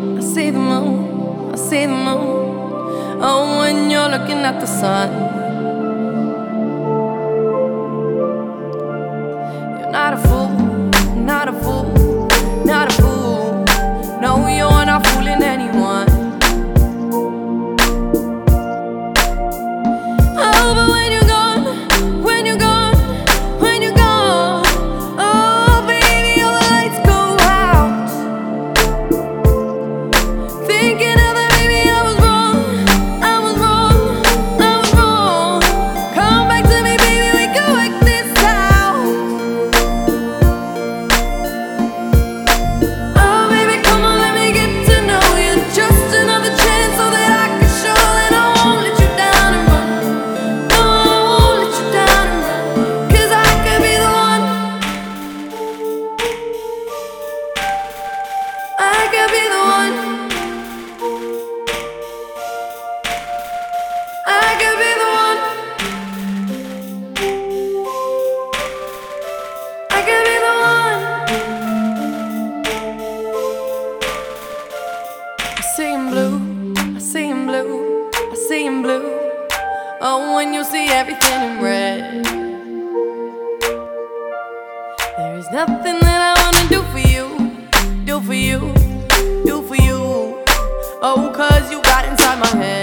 I see the moon, I see the moon. Oh, when you're looking at the sun, you're not a fool. See him blue, I see him blue, I see him blue. Oh, when you see everything in red. There is nothing that I wanna do for you, do for you, do for you. Oh, cause you got inside my head.